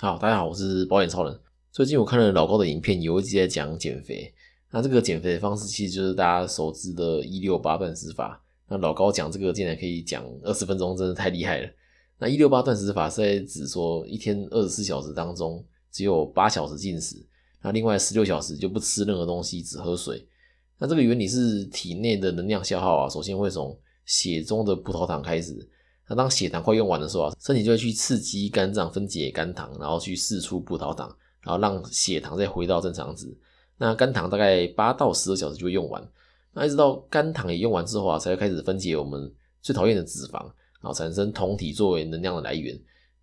好，大家好，我是保险超人。最近我看了老高的影片，有一集在讲减肥。那这个减肥的方式其实就是大家熟知的一六八断食法。那老高讲这个竟然可以讲二十分钟，真的太厉害了。那一六八断食法是在指说一天二十四小时当中只有八小时进食，那另外十六小时就不吃任何东西，只喝水。那这个原理是体内的能量消耗啊，首先会从血中的葡萄糖开始。那当血糖快用完的时候啊，身体就会去刺激肝脏分解肝糖，然后去释出葡萄糖，然后让血糖再回到正常值。那肝糖大概八到十二小时就会用完，那一直到肝糖也用完之后啊，才会开始分解我们最讨厌的脂肪，然后产生酮体作为能量的来源。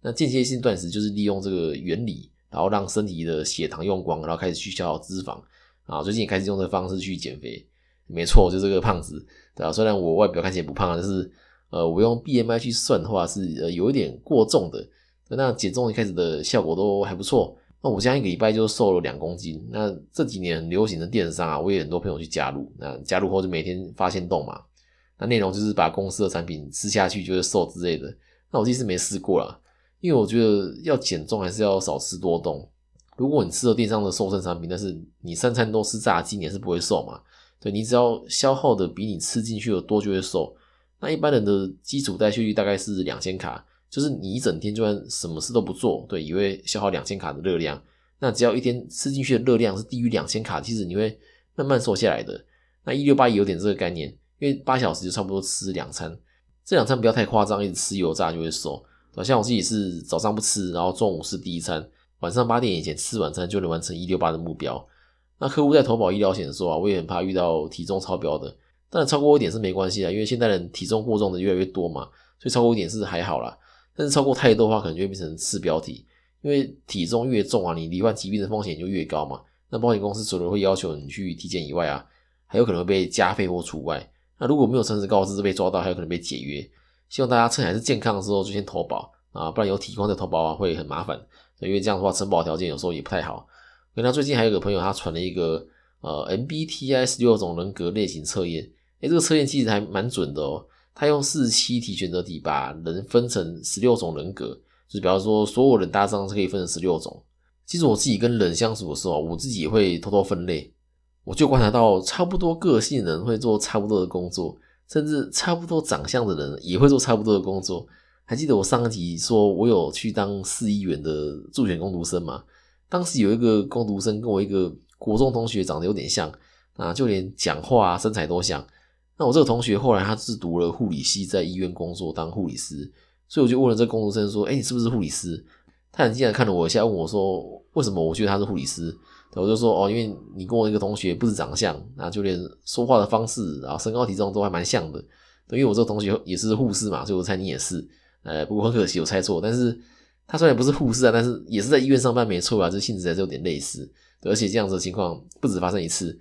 那间歇性断食就是利用这个原理，然后让身体的血糖用光，然后开始去消耗脂肪。啊，最近也开始用这个方式去减肥，没错，就这个胖子，对吧？虽然我外表看起来不胖，但是。呃，我用 BMI 去算的话是呃有一点过重的，那减重一开始的效果都还不错。那我将一个礼拜就瘦了两公斤。那这几年流行的电商啊，我也很多朋友去加入。那加入后就每天发现动嘛，那内容就是把公司的产品吃下去就会瘦之类的。那我其实没试过啦，因为我觉得要减重还是要少吃多动。如果你吃了电商的瘦身产品，但是你三餐都吃炸鸡，你是不会瘦嘛？对你只要消耗的比你吃进去的多就会瘦。那一般人的基础代谢率大概是两千卡，就是你一整天就算什么事都不做，对，也会消耗两千卡的热量。那只要一天吃进去的热量是低于两千卡，其实你会慢慢瘦下来的。那一六八有点这个概念，因为八小时就差不多吃两餐，这两餐不要太夸张，一直吃油炸就会瘦。像我自己是早上不吃，然后中午是第一餐，晚上八点以前吃晚餐就能完成一六八的目标。那客户在投保医疗险的时候啊，我也很怕遇到体重超标的。但超过一点是没关系的，因为现代人体重过重的越来越多嘛，所以超过一点是还好啦。但是超过太多的话，可能就会变成次标体，因为体重越重啊，你罹患疾病的风险就越高嘛。那保险公司除了会要求你去体检以外啊，还有可能会被加费或除外。那如果没有诚实告知被抓到，还有可能被解约。希望大家趁还是健康的时候就先投保啊，不然有体况再投保啊会很麻烦。因为这样的话，承保条件有时候也不太好。跟他最近还有个朋友，他传了一个呃 MBTI 十六种人格类型测验。哎，这个测验其实还蛮准的哦。他用四十七题选择题把人分成十六种人格，就是比方说所有人搭上是可以分成十六种。其实我自己跟人相处的时候，我自己也会偷偷分类。我就观察到，差不多个性的人会做差不多的工作，甚至差不多长相的人也会做差不多的工作。还记得我上一集说我有去当市议员的助选工读生吗？当时有一个工读生跟我一个国中同学长得有点像啊，就连讲话啊、身材都像。那我这个同学后来他是读了护理系，在医院工作当护理师，所以我就问了这工读生说：“哎，你是不是护理师？”他很惊讶看了我一下，问我说：“为什么我觉得他是护理师？”我就说：“哦，因为你跟我一个同学不止长相，啊，就连说话的方式，然后身高体重都还蛮像的。因为我这个同学也是护士嘛，所以我猜你也是。呃，不过很可惜我猜错，但是他虽然不是护士啊，但是也是在医院上班没错啊，这性质还是有点类似。而且这样子的情况不止发生一次。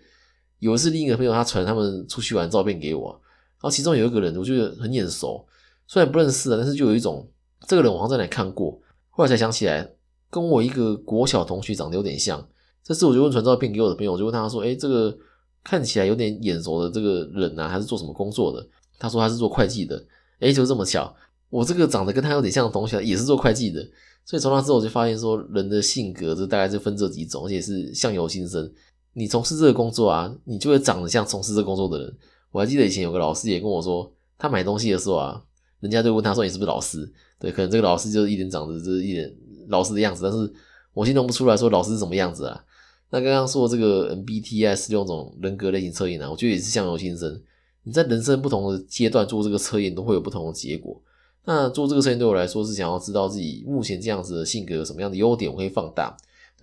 有一次，另一个朋友他传他们出去玩照片给我，然后其中有一个人，我觉得很眼熟，虽然不认识啊，但是就有一种这个人我好像在哪看过。后来才想起来，跟我一个国小同学长得有点像。这次我就问传照片给我的朋友，我就问他说：“哎，这个看起来有点眼熟的这个人啊，还是做什么工作的？”他说他是做会计的。哎，就这么巧，我这个长得跟他有点像的同学也是做会计的。所以从那之后我就发现说，人的性格这大概是分这几种，而且是相由心生。你从事这个工作啊，你就会长得像从事这工作的人。我还记得以前有个老师也跟我说，他买东西的时候啊，人家就问他说：“你是不是老师？”对，可能这个老师就是一脸长得就是一脸老师的样子，但是我形容不出来说老师是什么样子啊。那刚刚说这个 MBTI 十六种人格类型测验呢，我觉得也是相由心生。你在人生不同的阶段做这个测验，都会有不同的结果。那做这个测验对我来说是想要知道自己目前这样子的性格有什么样的优点，我可以放大；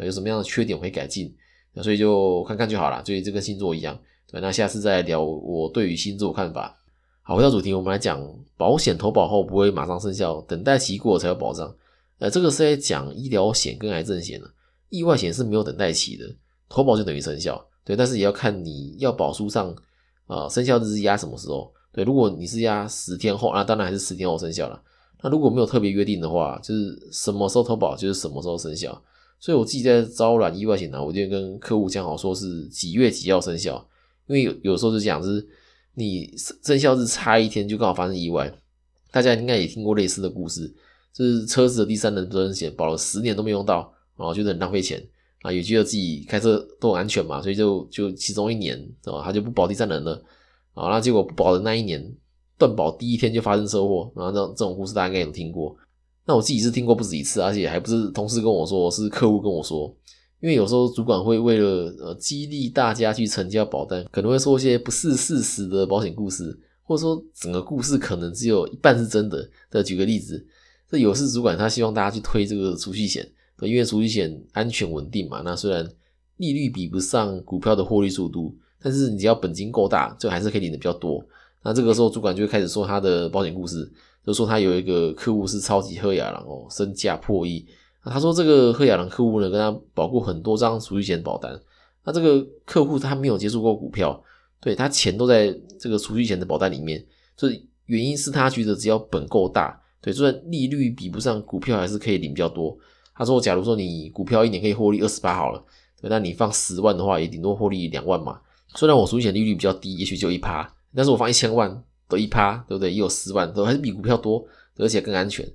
有什么样的缺点，我可以改进。所以就看看就好了，所以这跟星座一样。对，那下次再聊我对于星座看法。好，回到主题，我们来讲保险投保后不会马上生效，等待期过才有保障。呃，这个是在讲医疗险跟癌症险的，意外险是没有等待期的，投保就等于生效。对，但是也要看你要保书上啊生效日是压什么时候。对，如果你是压十天后，那当然还是十天后生效了。那如果没有特别约定的话，就是什么时候投保就是什么时候生效。所以我自己在招揽意外险呢，我就跟客户讲好，说是几月几号生效，因为有有时候是讲是你生效日差一天就刚好发生意外，大家应该也听过类似的故事，就是车子的第三人责任险保了十年都没用到，然后觉得很浪费钱啊，也觉得自己开车都很安全嘛，所以就就其中一年啊，他就不保第三人了啊，那结果不保的那一年断保第一天就发生车祸，然后这这种故事大家应该有听过。那我自己是听过不止一次，而且还不是同事跟我说，是客户跟我说。因为有时候主管会为了呃激励大家去成交保单，可能会说一些不是事实的保险故事，或者说整个故事可能只有一半是真的。再举个例子，这有事主管他希望大家去推这个储蓄险，因为储蓄险安全稳定嘛。那虽然利率比不上股票的获利速度，但是你只要本金够大，就还是可以领的比较多。那这个时候主管就会开始说他的保险故事，就说他有一个客户是超级喝雅郎哦，身价破亿。他说这个赫亚郎客户呢，跟他保过很多张储蓄险保单。那这个客户他没有接触过股票，对他钱都在这个储蓄险的保单里面。所以原因是他觉得只要本够大，对，就算利率比不上股票，还是可以领比较多。他说，假如说你股票一年可以获利二十八好了，对，那你放十万的话，也顶多获利两万嘛。虽然我储蓄险利率比较低，也许就一趴，但是我放一千万都一趴，对不对？也有十万，都还是比股票多，而且更安全。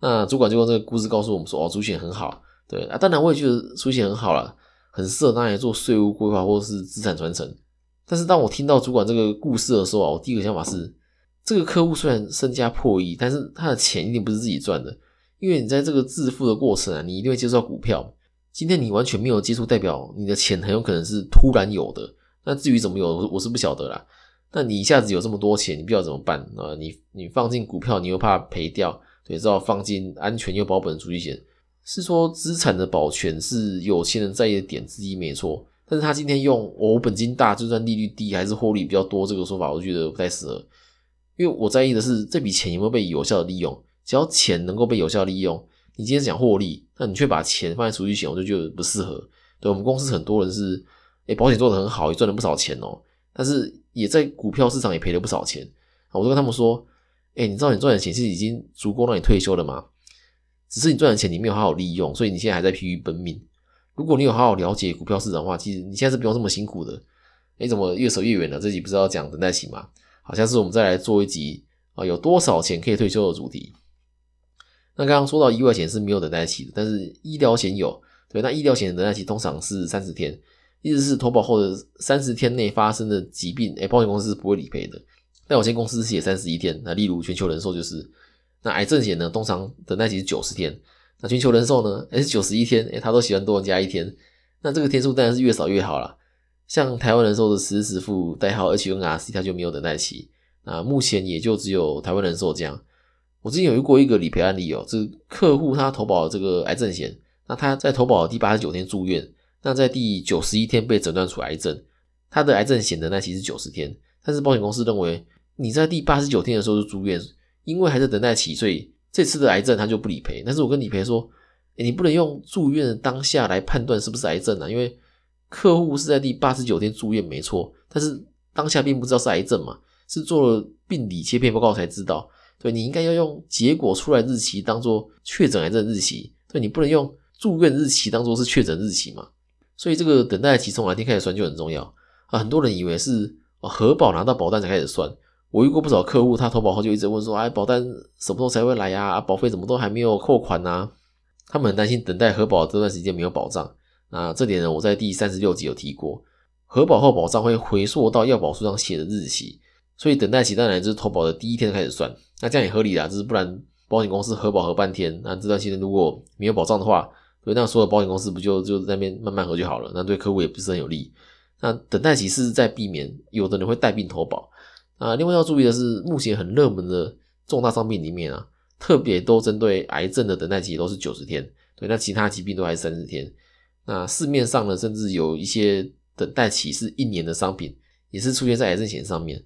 那主管就用这个故事告诉我们说：“哦，储险很好，对啊，当然我也觉得储险很好了，很适合拿来做税务规划或者是资产传承。但是当我听到主管这个故事的时候啊，我第一个想法是，这个客户虽然身家破亿，但是他的钱一定不是自己赚的，因为你在这个致富的过程啊，你一定会接触到股票。今天你完全没有接触，代表你的钱很有可能是突然有的。那至于怎么有，我是不晓得啦。那你一下子有这么多钱，你不知道怎么办啊？你你放进股票，你又怕赔掉。”对，知道放进安全又保本的储蓄险，是说资产的保全是有钱人在意的点之一，没错。但是他今天用我本金大，就算利率低还是获利比较多这个说法，我觉得不太适合。因为我在意的是这笔钱有没有被有效的利用。只要钱能够被有效利用，你今天讲获利，那你却把钱放在储蓄险，我就觉得不适合。对我们公司很多人是，哎，保险做的很好，也赚了不少钱哦，但是也在股票市场也赔了不少钱。我都跟他们说。哎，你知道你赚的钱是已经足够让你退休了吗？只是你赚的钱你没有好好利用，所以你现在还在疲于奔命。如果你有好好了解股票市场的话，其实你现在是不用这么辛苦的。哎，怎么越扯越远了？这集不是要讲等待期吗？好像是我们再来做一集啊，有多少钱可以退休的主题。那刚刚说到意外险是没有等待期的，但是医疗险有。对，那医疗险的等待期通常是三十天，意思是投保后的三十天内发生的疾病，哎，保险公司是不会理赔的。但有些公司写三十一天，那例如全球人寿就是，那癌症险呢，通常等待期是九十天，那全球人寿呢，哎是九十一天，哎他都喜欢多加一天，那这个天数当然是越少越好啦。像台湾人寿的实时付代号 HNRC，它就没有等待期，那目前也就只有台湾人寿这样。我之前有遇过一个理赔案例哦，这客户他投保这个癌症险，那他在投保的第八十九天住院，那在第九十一天被诊断出癌症，他的癌症险的那期是九十天，但是保险公司认为。你在第八十九天的时候就住院，因为还在等待期，所以这次的癌症他就不理赔。但是我跟理赔说，你不能用住院的当下来判断是不是癌症啊，因为客户是在第八十九天住院没错，但是当下并不知道是癌症嘛，是做了病理切片报告才知道。对你应该要用结果出来日期当做确诊癌症日期，对你不能用住院日期当做是确诊日期嘛。所以这个等待期从哪天开始算就很重要啊。很多人以为是核保拿到保单才开始算。我遇过不少客户，他投保后就一直问说：“哎，保单什么时候才会来呀？保费怎么都还没有扣款呢？”他们很担心等待核保这段时间没有保障。那这点呢，我在第三十六集有提过，核保后保障会回溯到要保书上写的日期，所以等待期当然就是投保的第一天开始算。那这样也合理啦，就是不然保险公司核保核半天，那这段期间如果没有保障的话，所以那所有保险公司不就就在那边慢慢核就好了？那对客户也不是很有利。那等待期是在避免有的人会带病投保。啊，另外要注意的是，目前很热门的重大伤病里面啊，特别都针对癌症的等待期都是九十天，对，那其他疾病都还是三十天。那市面上呢，甚至有一些等待期是一年的商品，也是出现在癌症险上面。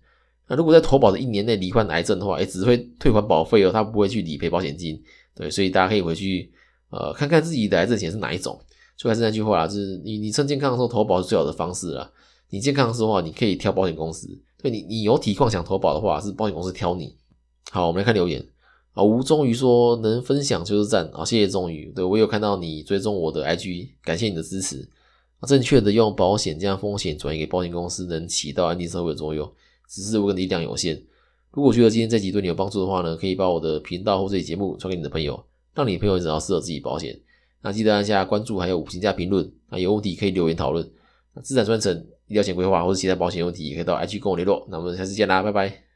那如果在投保的一年内罹患癌症的话，也只会退还保费哦，他不会去理赔保险金。对，所以大家可以回去呃看看自己的癌症险是哪一种。就还是那句话啦，就是你你趁健康的时候投保是最好的方式啦。你健康的时候，你可以挑保险公司。对你，你有体况想投保的话，是保险公司挑你。好，我们来看留言啊。吴忠宇说能分享就是赞啊，谢谢忠宇。对我有看到你追踪我的 IG，感谢你的支持。正确的用保险将风险转移给保险公司，能起到安定社会的作用。只是我的力量有限。如果觉得今天这集对你有帮助的话呢，可以把我的频道或这期节目传给你的朋友，让你朋友找到适合自己保险。那记得按下关注，还有五星加评论。那有问题可以留言讨论。那资产传承、医疗险规划或者其他保险问题，也可以到 IG 跟我联络。那我们下次见啦，拜拜。